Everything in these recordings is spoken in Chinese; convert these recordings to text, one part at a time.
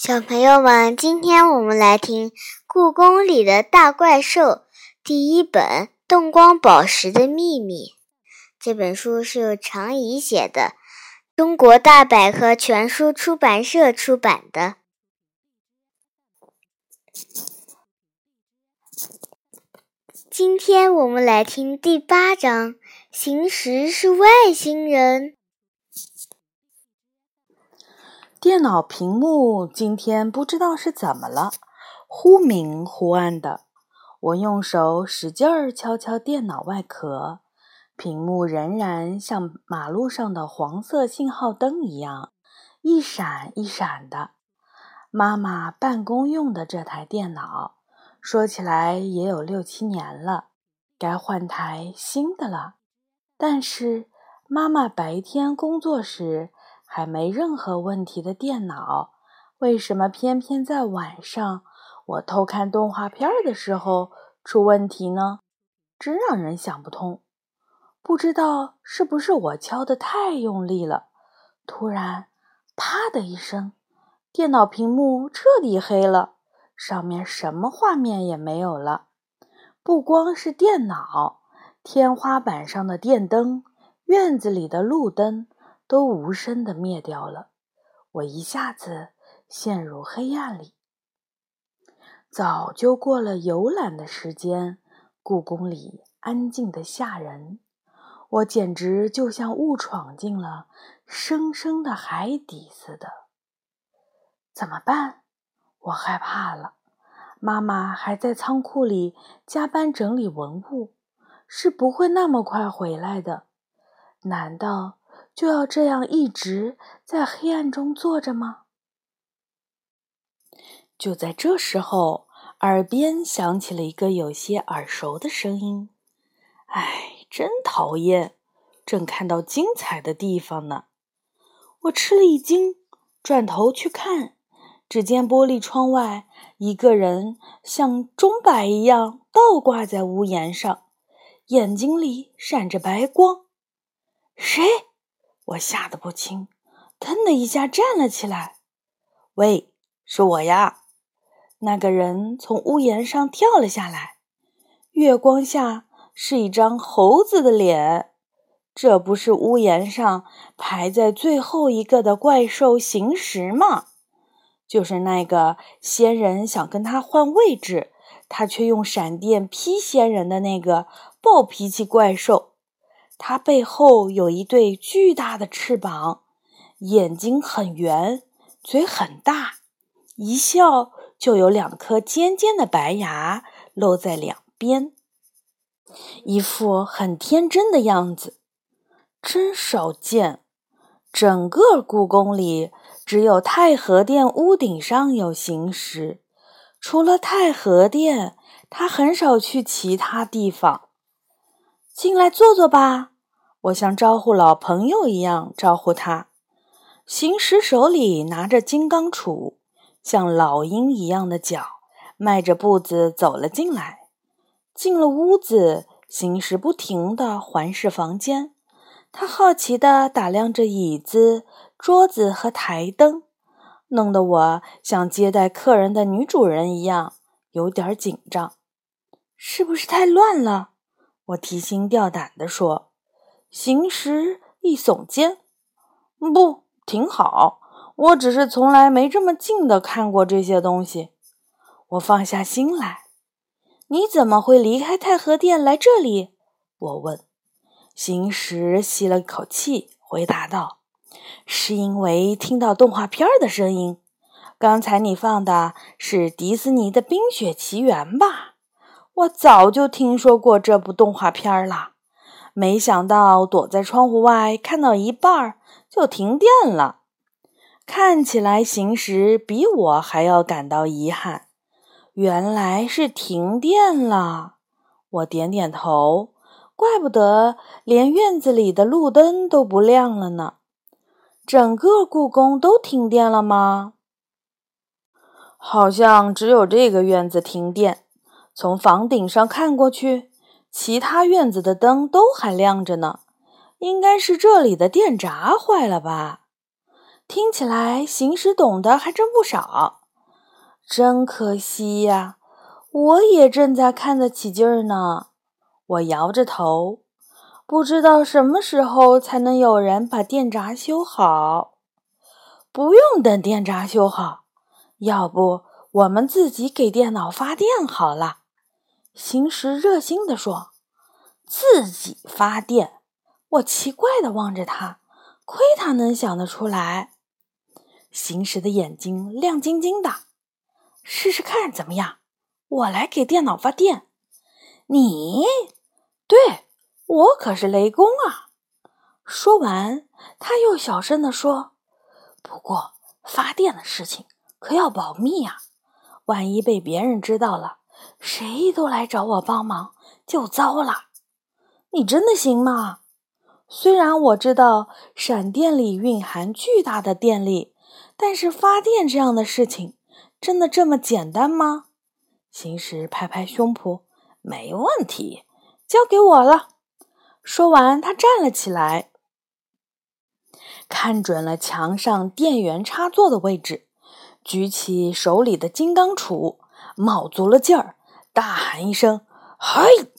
小朋友们，今天我们来听《故宫里的大怪兽》第一本《动光宝石的秘密》。这本书是由常怡写的，中国大百科全书出版社出版的。今天我们来听第八章：行时是外星人。电脑屏幕今天不知道是怎么了，忽明忽暗的。我用手使劲儿敲敲电脑外壳，屏幕仍然像马路上的黄色信号灯一样，一闪一闪的。妈妈办公用的这台电脑，说起来也有六七年了，该换台新的了。但是妈妈白天工作时。还没任何问题的电脑，为什么偏偏在晚上我偷看动画片的时候出问题呢？真让人想不通。不知道是不是我敲的太用力了，突然“啪”的一声，电脑屏幕彻底黑了，上面什么画面也没有了。不光是电脑，天花板上的电灯，院子里的路灯。都无声的灭掉了，我一下子陷入黑暗里。早就过了游览的时间，故宫里安静的吓人，我简直就像误闯进了深深的海底似的。怎么办？我害怕了。妈妈还在仓库里加班整理文物，是不会那么快回来的。难道？就要这样一直在黑暗中坐着吗？就在这时候，耳边响起了一个有些耳熟的声音：“哎，真讨厌！正看到精彩的地方呢。”我吃了一惊，转头去看，只见玻璃窗外，一个人像钟摆一样倒挂在屋檐上，眼睛里闪着白光。谁？我吓得不轻，腾的一下站了起来。“喂，是我呀！”那个人从屋檐上跳了下来。月光下是一张猴子的脸。这不是屋檐上排在最后一个的怪兽行时吗？就是那个仙人想跟他换位置，他却用闪电劈仙人的那个暴脾气怪兽。它背后有一对巨大的翅膀，眼睛很圆，嘴很大，一笑就有两颗尖尖的白牙露在两边，一副很天真的样子，真少见。整个故宫里只有太和殿屋顶上有行石，除了太和殿，他很少去其他地方。进来坐坐吧，我像招呼老朋友一样招呼他。行时手里拿着金刚杵，像老鹰一样的脚，迈着步子走了进来。进了屋子，行时不停地环视房间，他好奇地打量着椅子、桌子和台灯，弄得我像接待客人的女主人一样，有点紧张。是不是太乱了？我提心吊胆地说：“行时一耸肩，不，挺好。我只是从来没这么近的看过这些东西。”我放下心来。你怎么会离开太和殿来这里？我问。行时吸了口气，回答道：“是因为听到动画片的声音。刚才你放的是迪士尼的《冰雪奇缘》吧？”我早就听说过这部动画片了，没想到躲在窗户外看到一半就停电了。看起来行时比我还要感到遗憾。原来是停电了。我点点头，怪不得连院子里的路灯都不亮了呢。整个故宫都停电了吗？好像只有这个院子停电。从房顶上看过去，其他院子的灯都还亮着呢。应该是这里的电闸坏了吧？听起来行时懂得还真不少。真可惜呀，我也正在看得起劲儿呢。我摇着头，不知道什么时候才能有人把电闸修好。不用等电闸修好，要不我们自己给电脑发电好了。行时热心地说：“自己发电。”我奇怪地望着他，亏他能想得出来。行时的眼睛亮晶晶的，试试看怎么样？我来给电脑发电。你？对，我可是雷公啊！说完，他又小声地说：“不过发电的事情可要保密呀，万一被别人知道了，谁都来找我帮忙，就糟了。你真的行吗？虽然我知道闪电里蕴含巨大的电力，但是发电这样的事情，真的这么简单吗？”行时拍拍胸脯：“没问题。”交给我了。说完，他站了起来，看准了墙上电源插座的位置，举起手里的金刚杵，卯足了劲儿，大喊一声：“嘿！”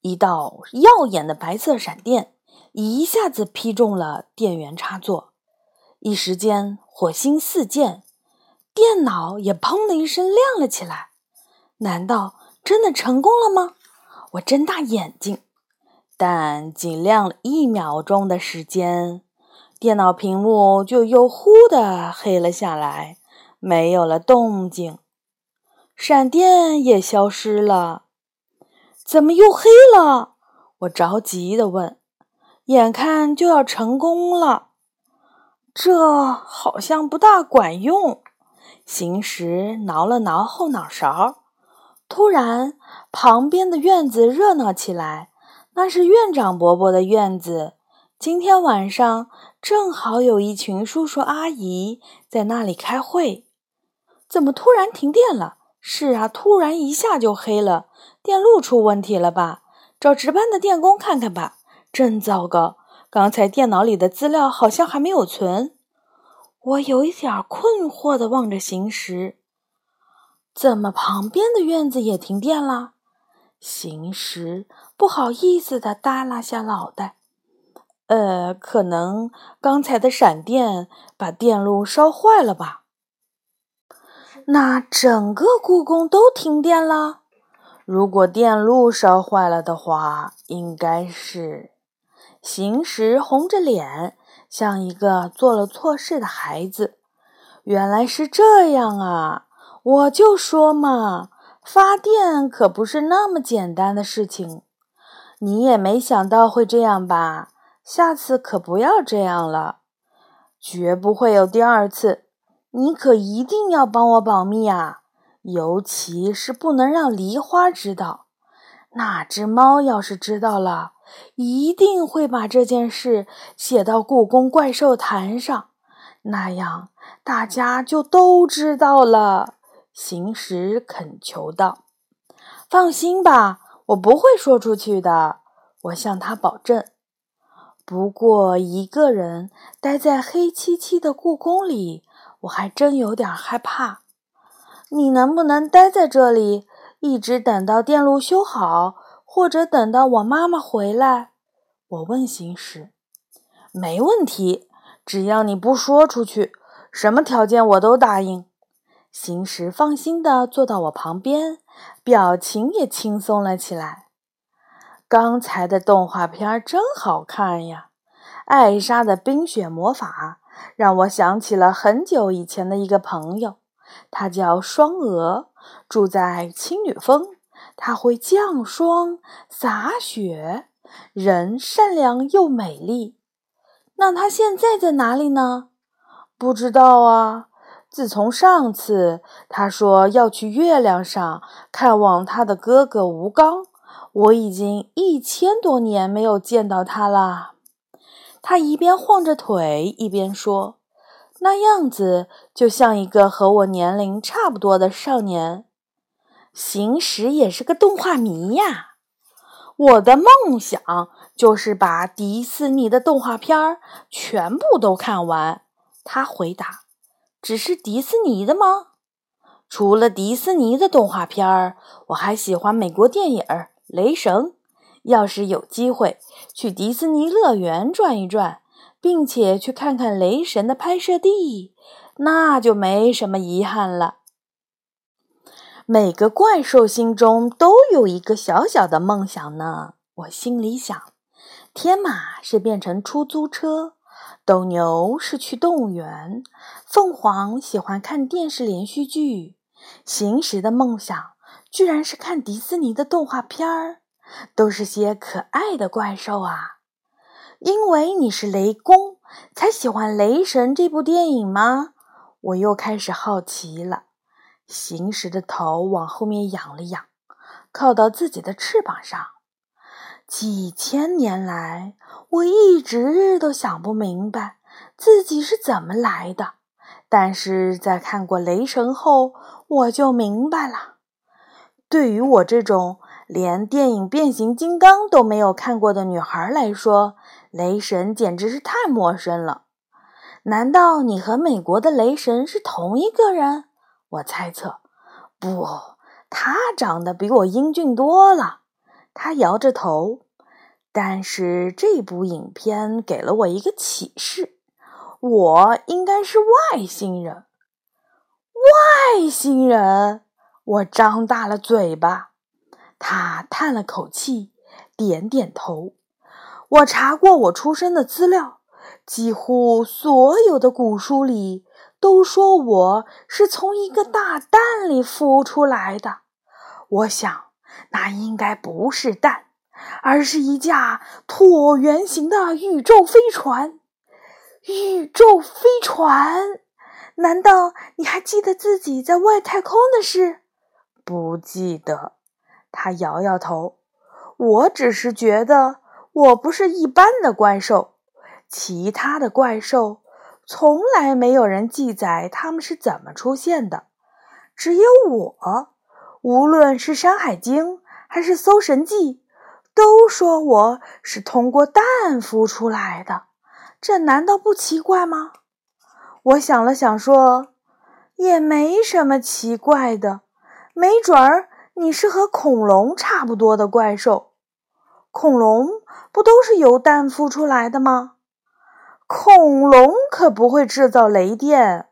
一道耀眼的白色闪电一下子劈中了电源插座，一时间火星四溅，电脑也砰的一声亮了起来。难道真的成功了吗？我睁大眼睛，但仅亮了一秒钟的时间，电脑屏幕就又忽的黑了下来，没有了动静，闪电也消失了。怎么又黑了？我着急的问。眼看就要成功了，这好像不大管用。行时挠了挠后脑勺。突然，旁边的院子热闹起来。那是院长伯伯的院子。今天晚上正好有一群叔叔阿姨在那里开会。怎么突然停电了？是啊，突然一下就黑了，电路出问题了吧？找值班的电工看看吧。真糟糕！刚才电脑里的资料好像还没有存。我有一点困惑地望着行时。怎么旁边的院子也停电了？行时不好意思的耷拉下脑袋。呃，可能刚才的闪电把电路烧坏了吧？那整个故宫都停电了？如果电路烧坏了的话，应该是……行时红着脸，像一个做了错事的孩子。原来是这样啊！我就说嘛，发电可不是那么简单的事情。你也没想到会这样吧？下次可不要这样了，绝不会有第二次。你可一定要帮我保密啊，尤其是不能让梨花知道。那只猫要是知道了，一定会把这件事写到故宫怪兽坛上，那样大家就都知道了。行时恳求道：“放心吧，我不会说出去的。”我向他保证。不过，一个人待在黑漆漆的故宫里，我还真有点害怕。你能不能待在这里，一直等到电路修好，或者等到我妈妈回来？我问行时。没问题，只要你不说出去，什么条件我都答应。行时放心地坐到我旁边，表情也轻松了起来。刚才的动画片真好看呀！艾莎的冰雪魔法让我想起了很久以前的一个朋友，他叫双鹅，住在青女峰。他会降霜洒雪，人善良又美丽。那他现在在哪里呢？不知道啊。自从上次他说要去月亮上看望他的哥哥吴刚，我已经一千多年没有见到他了。他一边晃着腿一边说，那样子就像一个和我年龄差不多的少年。行时也是个动画迷呀，我的梦想就是把迪士尼的动画片儿全部都看完。他回答：“只是迪士尼的吗？除了迪士尼的动画片儿，我还喜欢美国电影《雷神》。要是有机会去迪士尼乐园转一转，并且去看看雷神的拍摄地，那就没什么遗憾了。”每个怪兽心中都有一个小小的梦想呢。我心里想：天马是变成出租车，斗牛是去动物园，凤凰喜欢看电视连续剧，行时的梦想居然是看迪士尼的动画片儿，都是些可爱的怪兽啊！因为你是雷公，才喜欢《雷神》这部电影吗？我又开始好奇了。行时的头往后面仰了仰，靠到自己的翅膀上。几千年来，我一直都想不明白自己是怎么来的。但是在看过《雷神》后，我就明白了。对于我这种连电影《变形金刚》都没有看过的女孩来说，《雷神》简直是太陌生了。难道你和美国的雷神是同一个人？我猜测，不，他长得比我英俊多了。他摇着头。但是这部影片给了我一个启示：我应该是外星人。外星人！我张大了嘴巴。他叹了口气，点点头。我查过我出生的资料，几乎所有的古书里。都说我是从一个大蛋里孵出来的，我想那应该不是蛋，而是一架椭圆形的宇宙飞船。宇宙飞船？难道你还记得自己在外太空的事？不记得。他摇摇头。我只是觉得我不是一般的怪兽，其他的怪兽。从来没有人记载他们是怎么出现的，只有我。无论是《山海经》还是《搜神记》，都说我是通过蛋孵出来的。这难道不奇怪吗？我想了想，说：“也没什么奇怪的。没准儿你是和恐龙差不多的怪兽。恐龙不都是由蛋孵出来的吗？”恐龙可不会制造雷电。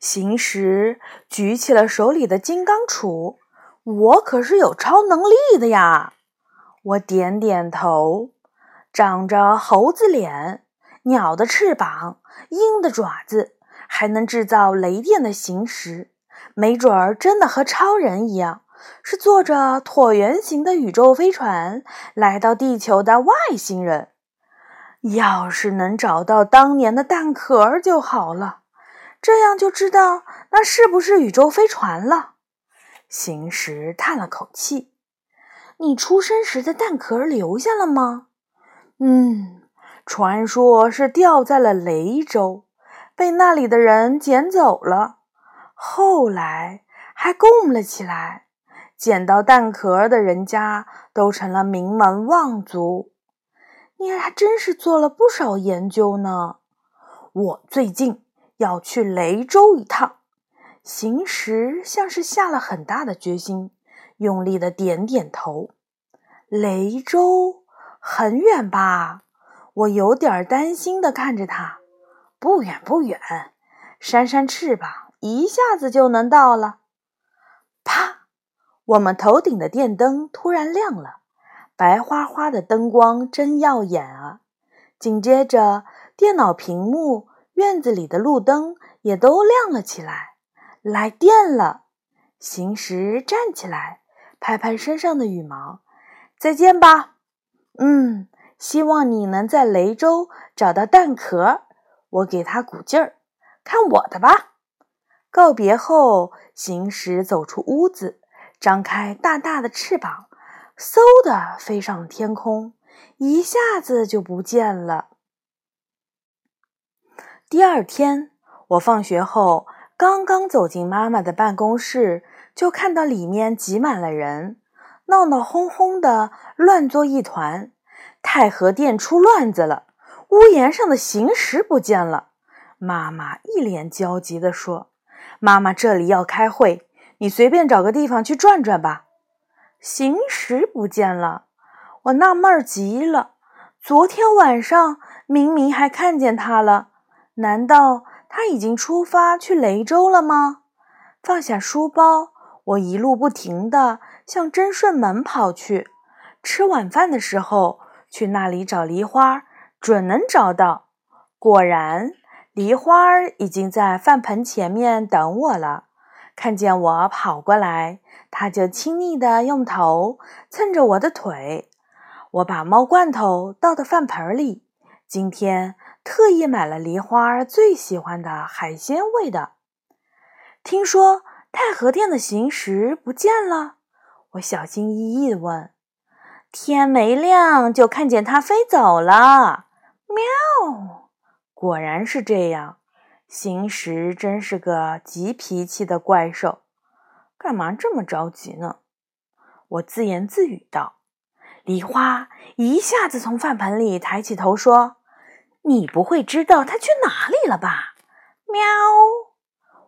行时举起了手里的金刚杵，我可是有超能力的呀！我点点头。长着猴子脸、鸟的翅膀、鹰的爪子，还能制造雷电的行时，没准儿真的和超人一样，是坐着椭圆形的宇宙飞船来到地球的外星人。要是能找到当年的蛋壳就好了，这样就知道那是不是宇宙飞船了。行时叹了口气：“你出生时的蛋壳留下了吗？”“嗯，传说是掉在了雷州，被那里的人捡走了，后来还供了起来。捡到蛋壳的人家都成了名门望族。”你还真是做了不少研究呢。我最近要去雷州一趟。行时像是下了很大的决心，用力的点点头。雷州很远吧？我有点担心的看着他。不远不远，扇扇翅膀，一下子就能到了。我们头顶的电灯突然亮了。白花花的灯光真耀眼啊！紧接着，电脑屏幕、院子里的路灯也都亮了起来。来电了！行时站起来，拍拍身上的羽毛。再见吧。嗯，希望你能在雷州找到蛋壳。我给他鼓劲儿，看我的吧。告别后，行时走出屋子，张开大大的翅膀。嗖的飞上天空，一下子就不见了。第二天，我放学后刚刚走进妈妈的办公室，就看到里面挤满了人，闹闹哄哄的，乱作一团。太和殿出乱子了，屋檐上的行石不见了，妈妈一脸焦急地说：“妈妈，这里要开会，你随便找个地方去转转吧。”行时不见了，我纳闷极了。昨天晚上明明还看见他了，难道他已经出发去雷州了吗？放下书包，我一路不停地向真顺门跑去。吃晚饭的时候去那里找梨花，准能找到。果然。梨花已经在饭盆前面等我了，看见我跑过来，它就亲昵地用头蹭着我的腿。我把猫罐头倒到饭盆里，今天特意买了梨花最喜欢的海鲜味的。听说太和殿的行食不见了，我小心翼翼地问：“天没亮就看见它飞走了。”喵。果然是这样，行时真是个急脾气的怪兽，干嘛这么着急呢？我自言自语道。梨花一下子从饭盆里抬起头说：“你不会知道他去哪里了吧？”喵！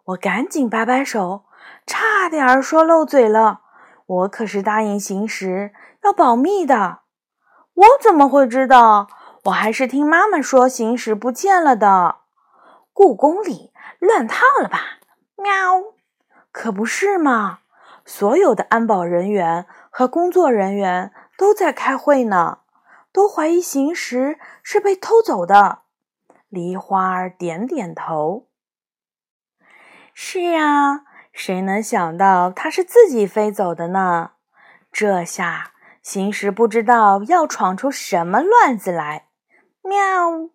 我赶紧摆摆手，差点说漏嘴了。我可是答应行时要保密的，我怎么会知道？我还是听妈妈说行时不见了的，故宫里乱套了吧？喵，可不是嘛！所有的安保人员和工作人员都在开会呢，都怀疑行时是被偷走的。梨花儿点点头。是啊，谁能想到他是自己飞走的呢？这下行时不知道要闯出什么乱子来。喵！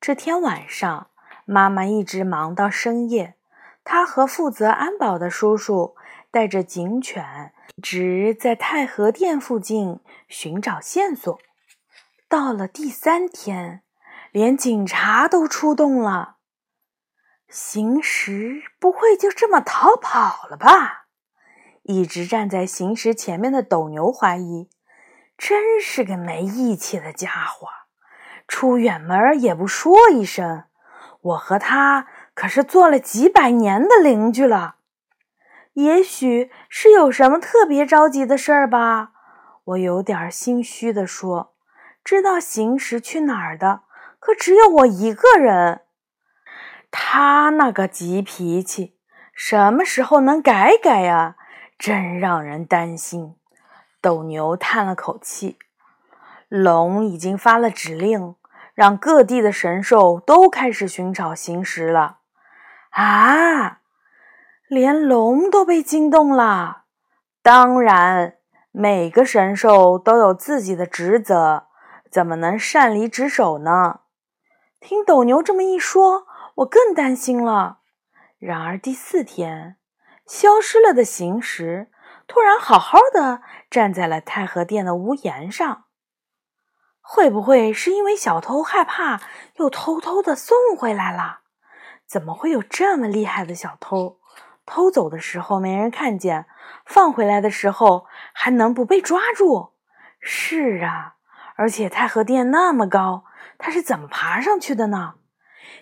这天晚上，妈妈一直忙到深夜。她和负责安保的叔叔带着警犬，一直在太和殿附近寻找线索。到了第三天，连警察都出动了。行时不会就这么逃跑了吧？一直站在行时前面的斗牛怀疑，真是个没义气的家伙。出远门也不说一声，我和他可是做了几百年的邻居了。也许是有什么特别着急的事儿吧？我有点心虚地说：“知道行时去哪儿的，可只有我一个人。他那个急脾气，什么时候能改改呀？真让人担心。”斗牛叹了口气：“龙已经发了指令。”让各地的神兽都开始寻找行时了，啊！连龙都被惊动了。当然，每个神兽都有自己的职责，怎么能擅离职守呢？听斗牛这么一说，我更担心了。然而第四天，消失了的行时突然好好的站在了太和殿的屋檐上。会不会是因为小偷害怕，又偷偷的送回来了？怎么会有这么厉害的小偷？偷走的时候没人看见，放回来的时候还能不被抓住？是啊，而且太和殿那么高，他是怎么爬上去的呢？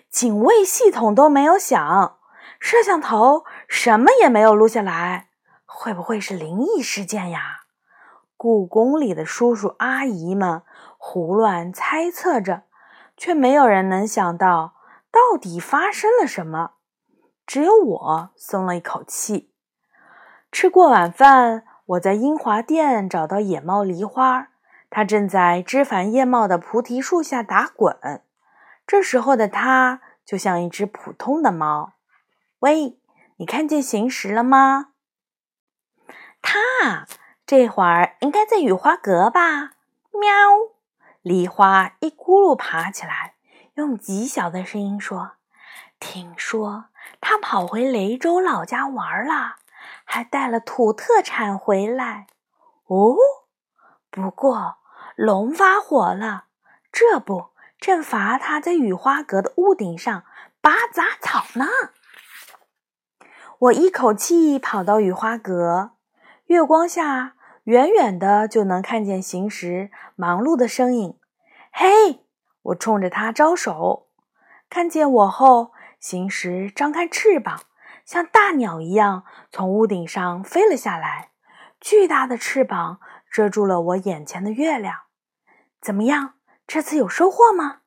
警卫系统都没有响，摄像头什么也没有录下来，会不会是灵异事件呀？故宫里的叔叔阿姨们。胡乱猜测着，却没有人能想到到底发生了什么。只有我松了一口气。吃过晚饭，我在英华殿找到野猫梨花，它正在枝繁叶茂的菩提树下打滚。这时候的它就像一只普通的猫。喂，你看见行时了吗？它这会儿应该在雨花阁吧？喵。梨花一咕噜爬起来，用极小的声音说：“听说他跑回雷州老家玩了，还带了土特产回来。哦，不过龙发火了，这不正罚他在雨花阁的屋顶上拔杂草呢。”我一口气跑到雨花阁，月光下。远远的就能看见行时忙碌的身影。嘿，我冲着他招手。看见我后，行时张开翅膀，像大鸟一样从屋顶上飞了下来。巨大的翅膀遮住了我眼前的月亮。怎么样？这次有收获吗？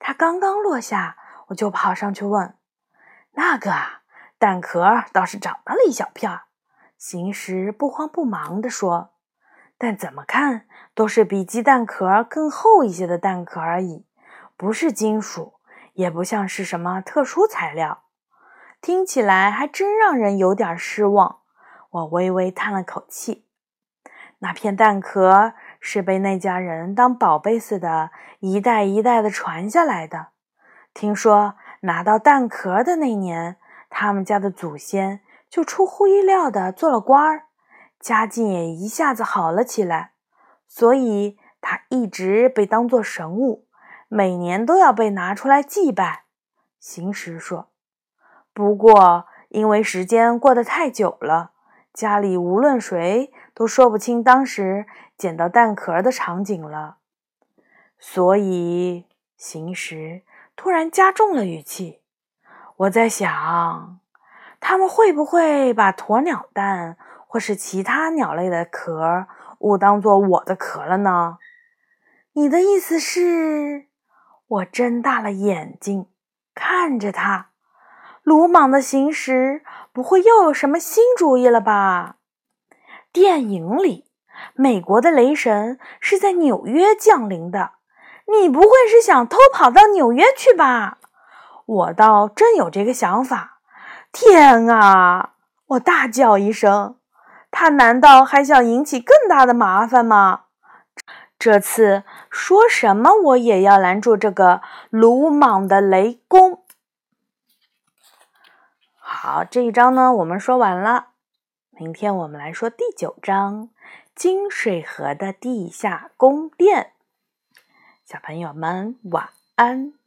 它刚刚落下，我就跑上去问：“那个啊，蛋壳倒是长到了一小片。”行时不慌不忙地说：“但怎么看都是比鸡蛋壳更厚一些的蛋壳而已，不是金属，也不像是什么特殊材料。听起来还真让人有点失望。”我微微叹了口气。那片蛋壳是被那家人当宝贝似的，一代一代的传下来的。听说拿到蛋壳的那年，他们家的祖先。就出乎意料的做了官儿，家境也一下子好了起来，所以他一直被当作神物，每年都要被拿出来祭拜。行时说：“不过因为时间过得太久了，家里无论谁都说不清当时捡到蛋壳的场景了，所以行时突然加重了语气。我在想。”他们会不会把鸵鸟蛋或是其他鸟类的壳误当做我的壳了呢？你的意思是？我睁大了眼睛看着他，鲁莽的行时不会又有什么新主意了吧？电影里，美国的雷神是在纽约降临的，你不会是想偷跑到纽约去吧？我倒真有这个想法。天啊！我大叫一声，他难道还想引起更大的麻烦吗？这次说什么我也要拦住这个鲁莽的雷公。好，这一章呢，我们说完了。明天我们来说第九章《金水河的地下宫殿》。小朋友们晚安。